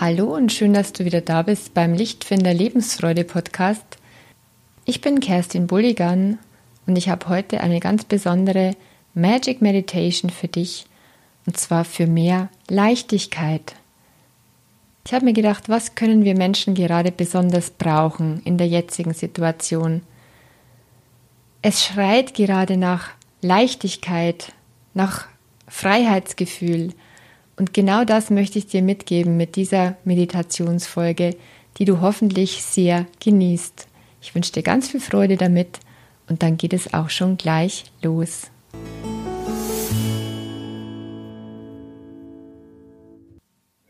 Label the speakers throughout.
Speaker 1: Hallo und schön, dass du wieder da bist beim Lichtfinder Lebensfreude Podcast. Ich bin Kerstin Bulligan und ich habe heute eine ganz besondere Magic Meditation für dich und zwar für mehr Leichtigkeit. Ich habe mir gedacht, was können wir Menschen gerade besonders brauchen in der jetzigen Situation? Es schreit gerade nach Leichtigkeit, nach Freiheitsgefühl. Und genau das möchte ich dir mitgeben mit dieser Meditationsfolge, die du hoffentlich sehr genießt. Ich wünsche dir ganz viel Freude damit und dann geht es auch schon gleich los.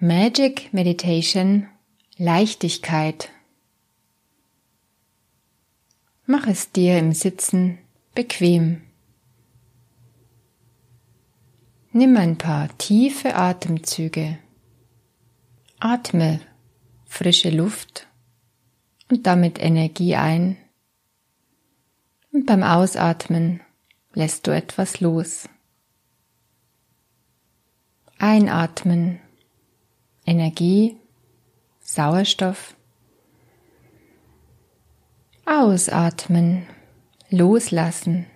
Speaker 1: Magic Meditation Leichtigkeit. Mach es dir im Sitzen bequem. Nimm ein paar tiefe Atemzüge. Atme frische Luft und damit Energie ein. Und beim Ausatmen lässt du etwas los. Einatmen Energie, Sauerstoff. Ausatmen, loslassen,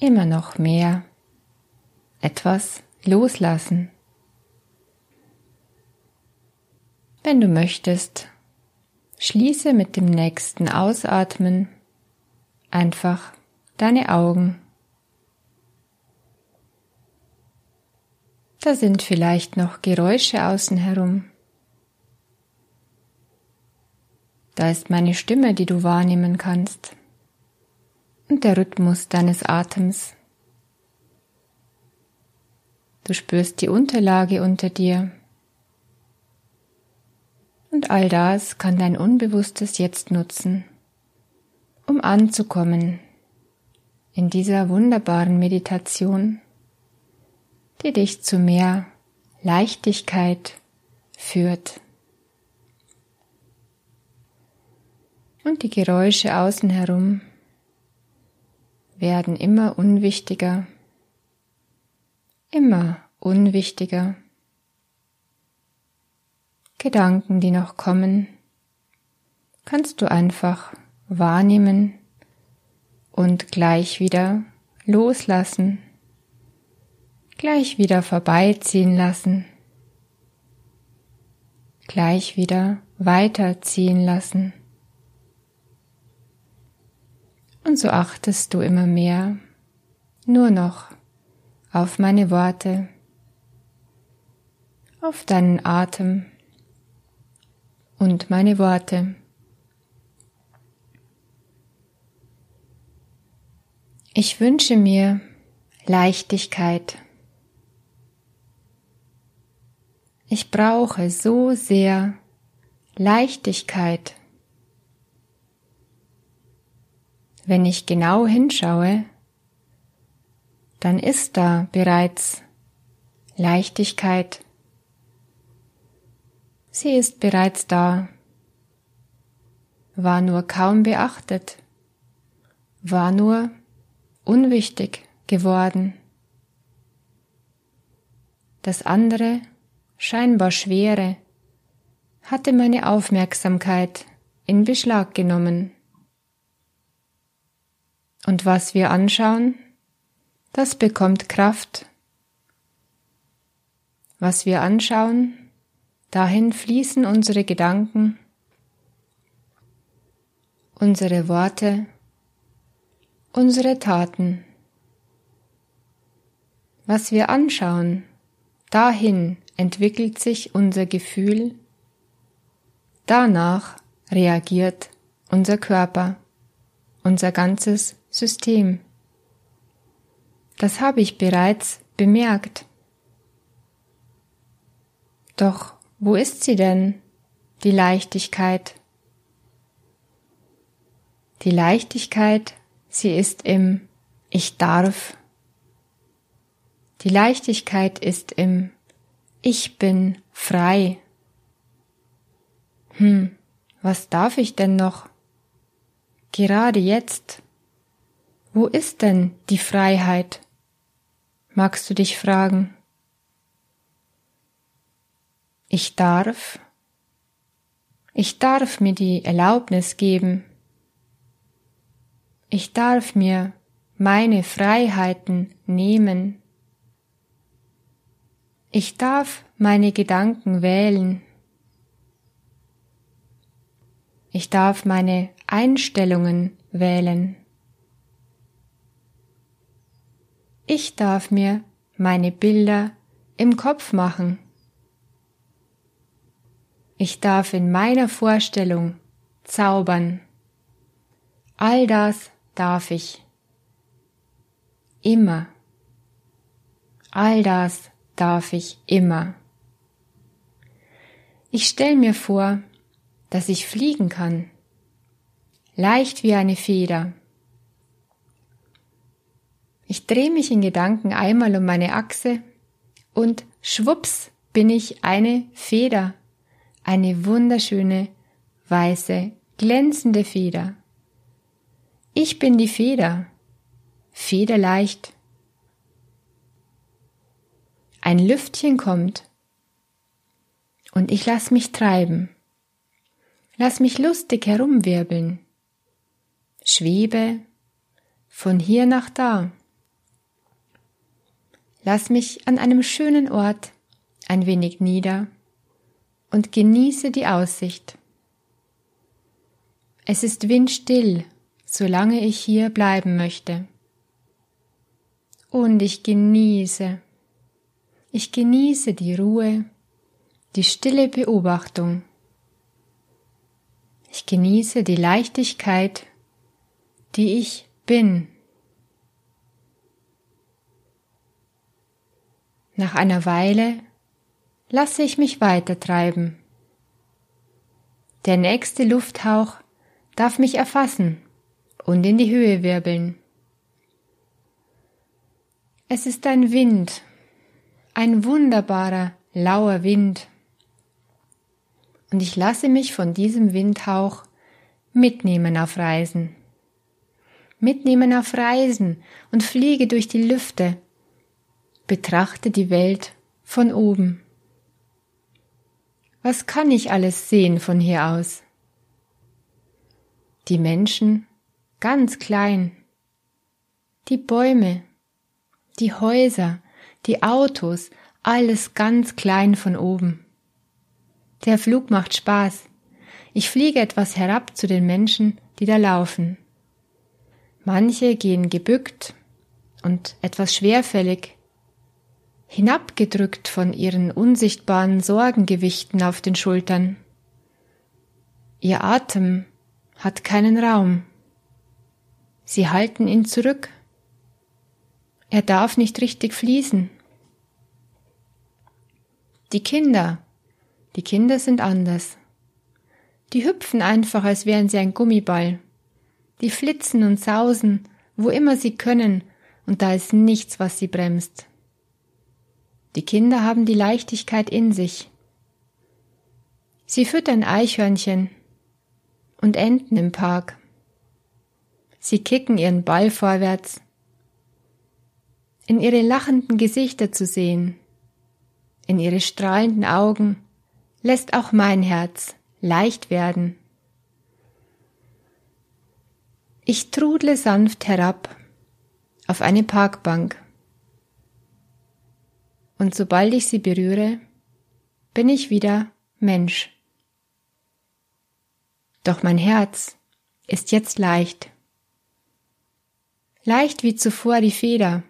Speaker 1: immer noch mehr, etwas loslassen. Wenn du möchtest, schließe mit dem nächsten Ausatmen einfach deine Augen. Da sind vielleicht noch Geräusche außen herum. Da ist meine Stimme, die du wahrnehmen kannst. Und der Rhythmus deines Atems. Du spürst die Unterlage unter dir. Und all das kann dein Unbewusstes jetzt nutzen, um anzukommen in dieser wunderbaren Meditation die dich zu mehr Leichtigkeit führt. Und die Geräusche außen herum werden immer unwichtiger, immer unwichtiger. Gedanken, die noch kommen, kannst du einfach wahrnehmen und gleich wieder loslassen gleich wieder vorbeiziehen lassen, gleich wieder weiterziehen lassen. Und so achtest du immer mehr nur noch auf meine Worte, auf deinen Atem und meine Worte. Ich wünsche mir Leichtigkeit. Ich brauche so sehr Leichtigkeit. Wenn ich genau hinschaue, dann ist da bereits Leichtigkeit. Sie ist bereits da, war nur kaum beachtet, war nur unwichtig geworden. Das andere scheinbar schwere, hatte meine Aufmerksamkeit in Beschlag genommen. Und was wir anschauen, das bekommt Kraft. Was wir anschauen, dahin fließen unsere Gedanken, unsere Worte, unsere Taten. Was wir anschauen, dahin entwickelt sich unser Gefühl, danach reagiert unser Körper, unser ganzes System. Das habe ich bereits bemerkt. Doch wo ist sie denn, die Leichtigkeit? Die Leichtigkeit, sie ist im Ich darf. Die Leichtigkeit ist im ich bin frei. Hm, was darf ich denn noch? Gerade jetzt. Wo ist denn die Freiheit? Magst du dich fragen? Ich darf, ich darf mir die Erlaubnis geben, ich darf mir meine Freiheiten nehmen. Ich darf meine Gedanken wählen. Ich darf meine Einstellungen wählen. Ich darf mir meine Bilder im Kopf machen. Ich darf in meiner Vorstellung zaubern. All das darf ich. Immer. All das darf ich immer. Ich stell mir vor, dass ich fliegen kann, leicht wie eine Feder. Ich drehe mich in Gedanken einmal um meine Achse und schwups bin ich eine Feder, eine wunderschöne, weiße, glänzende Feder. Ich bin die Feder, federleicht. Ein Lüftchen kommt und ich lass mich treiben, lass mich lustig herumwirbeln, schwebe von hier nach da. Lass mich an einem schönen Ort ein wenig nieder und genieße die Aussicht. Es ist windstill solange ich hier bleiben möchte. Und ich genieße, ich genieße die Ruhe, die stille Beobachtung. Ich genieße die Leichtigkeit, die ich bin. Nach einer Weile lasse ich mich weitertreiben. Der nächste Lufthauch darf mich erfassen und in die Höhe wirbeln. Es ist ein Wind, ein wunderbarer, lauer Wind. Und ich lasse mich von diesem Windhauch mitnehmen auf Reisen. Mitnehmen auf Reisen und fliege durch die Lüfte, betrachte die Welt von oben. Was kann ich alles sehen von hier aus? Die Menschen ganz klein. Die Bäume, die Häuser, die Autos, alles ganz klein von oben. Der Flug macht Spaß. Ich fliege etwas herab zu den Menschen, die da laufen. Manche gehen gebückt und etwas schwerfällig, hinabgedrückt von ihren unsichtbaren Sorgengewichten auf den Schultern. Ihr Atem hat keinen Raum. Sie halten ihn zurück. Er darf nicht richtig fließen. Die Kinder, die Kinder sind anders. Die hüpfen einfach, als wären sie ein Gummiball. Die flitzen und sausen, wo immer sie können, und da ist nichts, was sie bremst. Die Kinder haben die Leichtigkeit in sich. Sie füttern Eichhörnchen und Enten im Park. Sie kicken ihren Ball vorwärts. In ihre lachenden Gesichter zu sehen, in ihre strahlenden Augen, lässt auch mein Herz leicht werden. Ich trudle sanft herab auf eine Parkbank. Und sobald ich sie berühre, bin ich wieder Mensch. Doch mein Herz ist jetzt leicht leicht wie zuvor die Feder.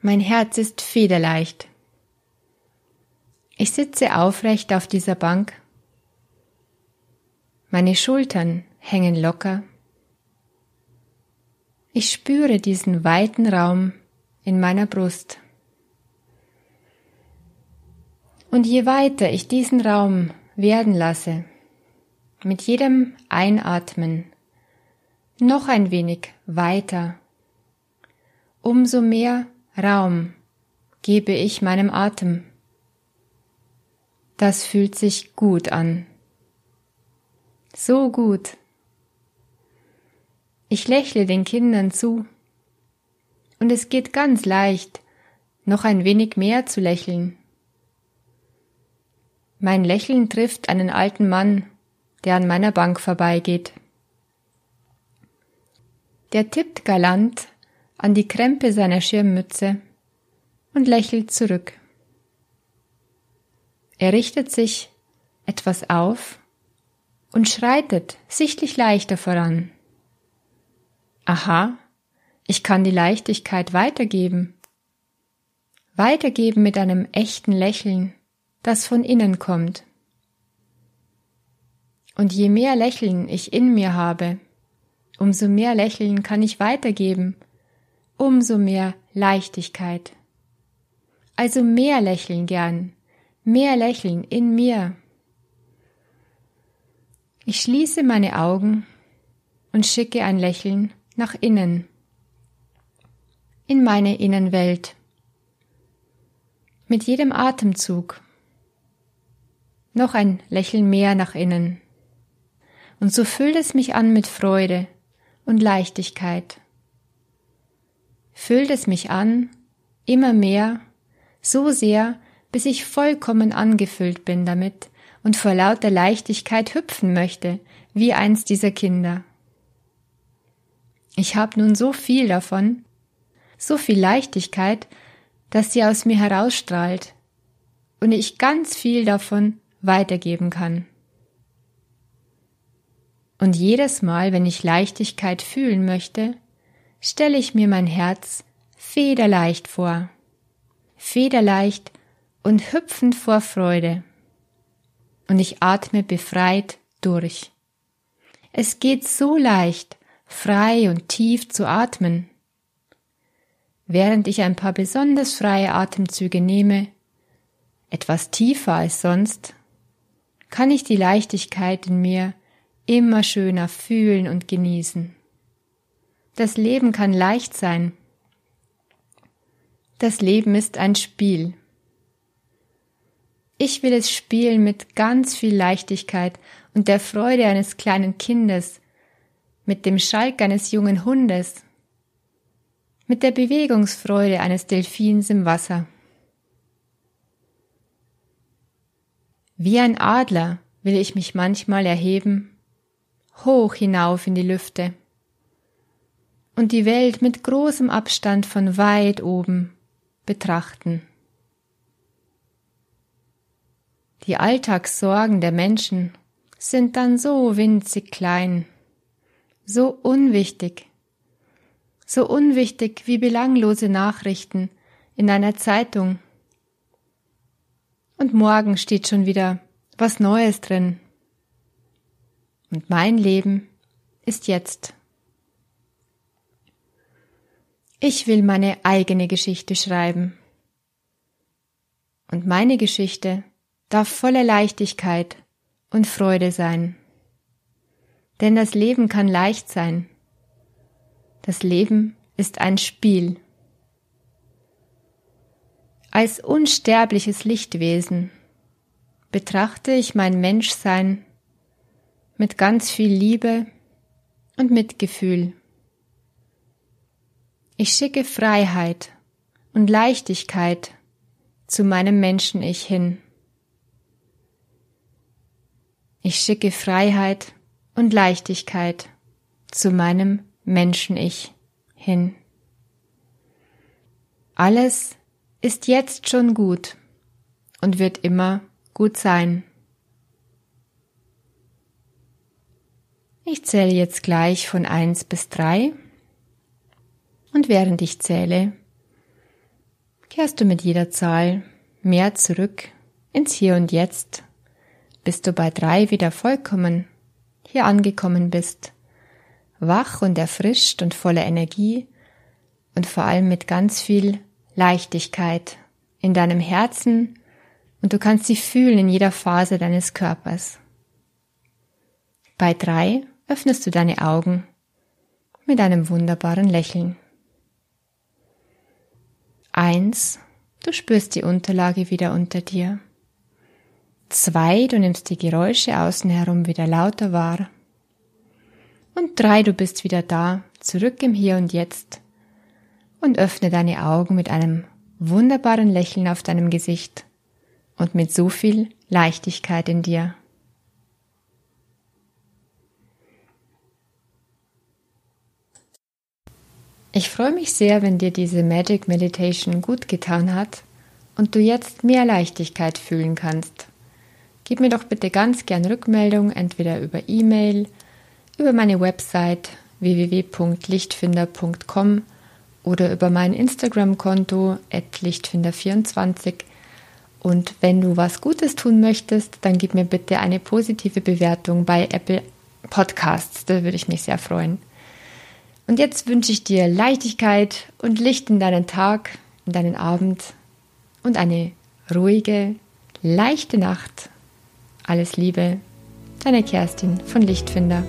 Speaker 1: Mein Herz ist federleicht. Ich sitze aufrecht auf dieser Bank. Meine Schultern hängen locker. Ich spüre diesen weiten Raum in meiner Brust. Und je weiter ich diesen Raum werden lasse, mit jedem Einatmen noch ein wenig weiter. Umso mehr Raum gebe ich meinem Atem. Das fühlt sich gut an. So gut. Ich lächle den Kindern zu. Und es geht ganz leicht, noch ein wenig mehr zu lächeln. Mein Lächeln trifft einen alten Mann, der an meiner Bank vorbeigeht. Der tippt galant an die Krempe seiner Schirmmütze und lächelt zurück. Er richtet sich etwas auf und schreitet sichtlich leichter voran. Aha, ich kann die Leichtigkeit weitergeben. Weitergeben mit einem echten Lächeln, das von innen kommt. Und je mehr Lächeln ich in mir habe, umso mehr Lächeln kann ich weitergeben, umso mehr Leichtigkeit. Also mehr lächeln gern, mehr Lächeln in mir. Ich schließe meine Augen und schicke ein Lächeln nach innen, in meine Innenwelt. Mit jedem Atemzug noch ein Lächeln mehr nach innen. Und so füllt es mich an mit Freude und Leichtigkeit. Füllt es mich an, immer mehr so sehr, bis ich vollkommen angefüllt bin damit und vor lauter Leichtigkeit hüpfen möchte, wie eins dieser Kinder. Ich habe nun so viel davon, so viel Leichtigkeit, dass sie aus mir herausstrahlt und ich ganz viel davon weitergeben kann. Und jedes Mal, wenn ich Leichtigkeit fühlen möchte, stelle ich mir mein Herz federleicht vor federleicht und hüpfend vor Freude. Und ich atme befreit durch. Es geht so leicht, frei und tief zu atmen. Während ich ein paar besonders freie Atemzüge nehme, etwas tiefer als sonst, kann ich die Leichtigkeit in mir immer schöner fühlen und genießen. Das Leben kann leicht sein, das Leben ist ein Spiel. Ich will es spielen mit ganz viel Leichtigkeit und der Freude eines kleinen Kindes, mit dem Schalk eines jungen Hundes, mit der Bewegungsfreude eines Delfins im Wasser. Wie ein Adler will ich mich manchmal erheben, hoch hinauf in die Lüfte und die Welt mit großem Abstand von weit oben betrachten. Die Alltagssorgen der Menschen sind dann so winzig klein, so unwichtig, so unwichtig wie belanglose Nachrichten in einer Zeitung. Und morgen steht schon wieder was Neues drin. Und mein Leben ist jetzt. Ich will meine eigene Geschichte schreiben. Und meine Geschichte darf voller Leichtigkeit und Freude sein. Denn das Leben kann leicht sein. Das Leben ist ein Spiel. Als unsterbliches Lichtwesen betrachte ich mein Menschsein mit ganz viel Liebe und Mitgefühl. Ich schicke Freiheit und Leichtigkeit zu meinem Menschen-Ich hin. Ich schicke Freiheit und Leichtigkeit zu meinem Menschen-Ich hin. Alles ist jetzt schon gut und wird immer gut sein. Ich zähle jetzt gleich von eins bis drei und während ich zähle, kehrst du mit jeder Zahl mehr zurück ins Hier und Jetzt, bis du bei drei wieder vollkommen hier angekommen bist, wach und erfrischt und voller Energie und vor allem mit ganz viel Leichtigkeit in deinem Herzen und du kannst sie fühlen in jeder Phase deines Körpers. Bei drei öffnest du deine Augen mit einem wunderbaren Lächeln. Eins, du spürst die Unterlage wieder unter dir. Zwei, du nimmst die Geräusche außen herum wieder lauter wahr. Und drei, du bist wieder da, zurück im Hier und Jetzt und öffne deine Augen mit einem wunderbaren Lächeln auf deinem Gesicht und mit so viel Leichtigkeit in dir. Ich freue mich sehr, wenn dir diese Magic Meditation gut getan hat und du jetzt mehr Leichtigkeit fühlen kannst. Gib mir doch bitte ganz gern Rückmeldung, entweder über E-Mail, über meine Website www.lichtfinder.com oder über mein Instagram-Konto lichtfinder24. Und wenn du was Gutes tun möchtest, dann gib mir bitte eine positive Bewertung bei Apple Podcasts. Da würde ich mich sehr freuen. Und jetzt wünsche ich dir Leichtigkeit und Licht in deinen Tag, in deinen Abend und eine ruhige, leichte Nacht. Alles Liebe, deine Kerstin von Lichtfinder.